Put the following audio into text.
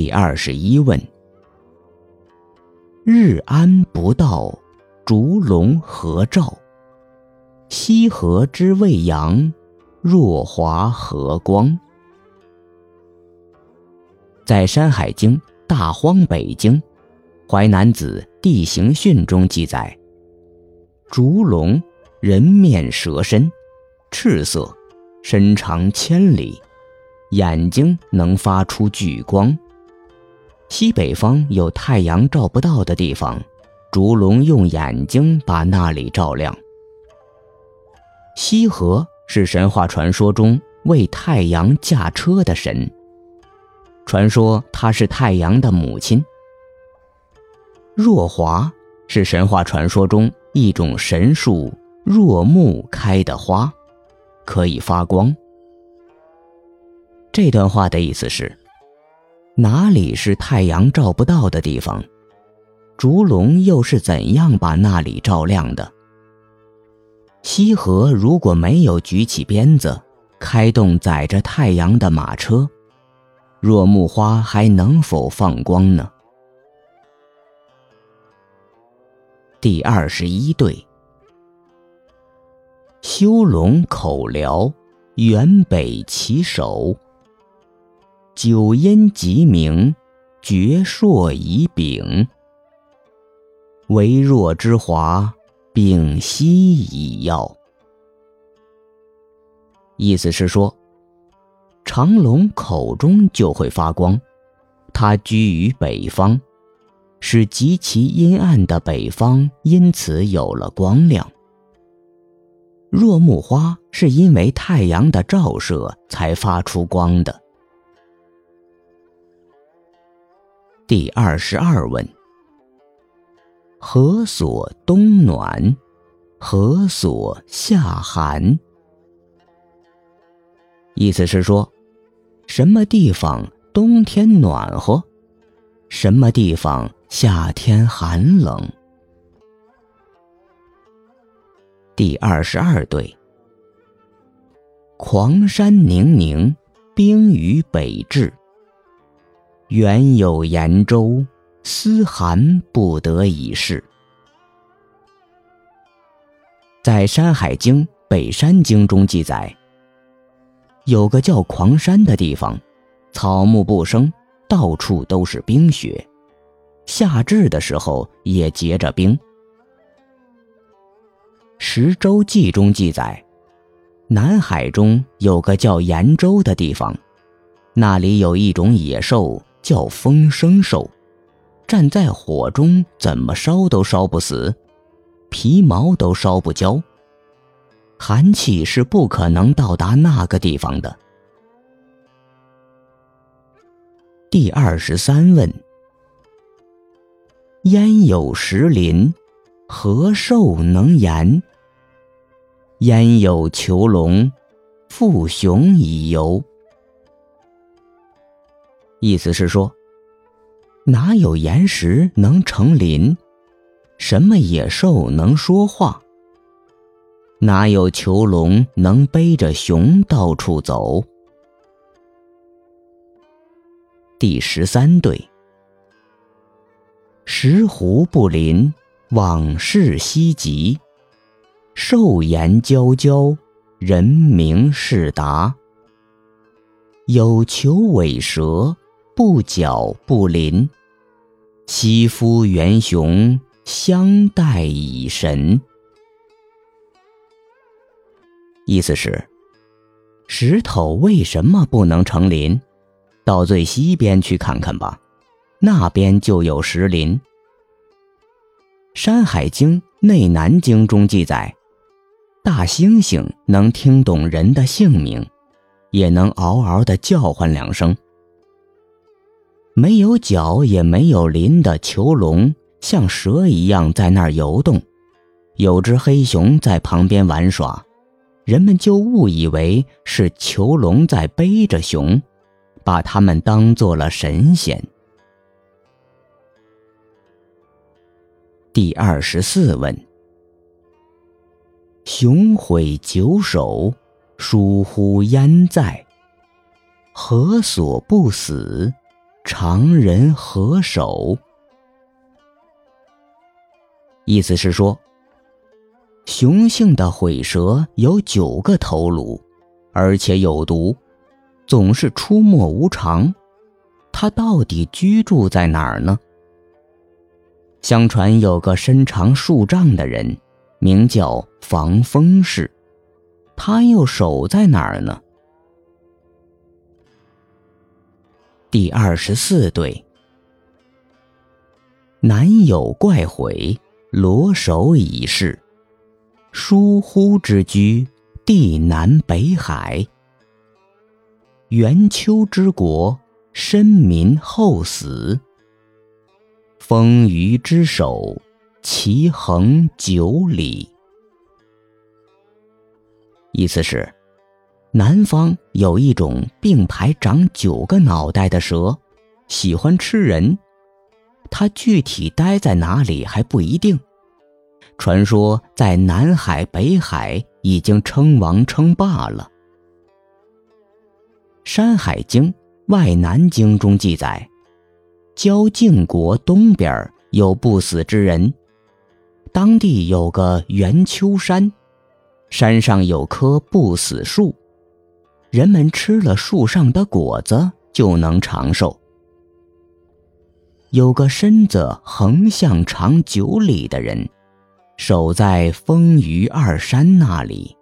第二十一问：日安不到，烛龙何照？西河之未阳，若华何光？在《山海经·大荒北经·淮南子·地形训》中记载，烛龙人面蛇身，赤色，身长千里，眼睛能发出巨光。西北方有太阳照不到的地方，烛龙用眼睛把那里照亮。西河是神话传说中为太阳驾车的神。传说她是太阳的母亲。若华是神话传说中一种神树若木开的花，可以发光。这段话的意思是：哪里是太阳照不到的地方？烛龙又是怎样把那里照亮的？西河如果没有举起鞭子，开动载着太阳的马车，若木花还能否放光呢？第二十一对，修龙口辽，原北其首。九阴极明，绝硕以柄，微弱之华。丙烯以耀，意思是说，长龙口中就会发光，它居于北方，使极其阴暗的北方因此有了光亮。若木花是因为太阳的照射才发出光的。第二十二问。何所冬暖？何所夏寒？意思是说，什么地方冬天暖和，什么地方夏天寒冷？第二十二对：狂山宁宁，冰于北至。原有延州。思寒不得已事。在《山海经·北山经》中记载，有个叫狂山的地方，草木不生，到处都是冰雪，夏至的时候也结着冰。《十洲记》中记载，南海中有个叫延州的地方，那里有一种野兽叫风生兽。站在火中，怎么烧都烧不死，皮毛都烧不焦。寒气是不可能到达那个地方的。第二十三问：焉有石林，何兽能言？焉有囚龙，负熊以游？意思是说。哪有岩石能成林？什么野兽能说话？哪有囚笼能背着熊到处走？第十三对：石斛不临，往事稀集。兽言蛟蛟，人名是达。有求尾蛇，不角不临。西夫元雄，相待以神。意思是，石头为什么不能成林？到最西边去看看吧，那边就有石林。《山海经·内南经》中记载，大猩猩能听懂人的姓名，也能嗷嗷的叫唤两声。没有角也没有鳞的囚笼，像蛇一样在那儿游动。有只黑熊在旁边玩耍，人们就误以为是囚笼在背着熊，把他们当做了神仙。第二十四问：熊毁九首，疏忽焉在？何所不死？常人何首？意思是说，雄性的毁蛇有九个头颅，而且有毒，总是出没无常。它到底居住在哪儿呢？相传有个身长数丈的人，名叫防风氏，他又守在哪儿呢？第二十四对，南有怪悔，罗首已逝，疏忽之居，地南北海，元秋之国。身民后死，风雨之首，其横九里。意思是，南方有一种并排长九个脑袋的蛇，喜欢吃人。它具体待在哪里还不一定。传说在南海、北海已经称王称霸了。《山海经》。外南经中记载，交靖国东边有不死之人，当地有个元丘山，山上有棵不死树，人们吃了树上的果子就能长寿。有个身子横向长九里的人，守在风余二山那里。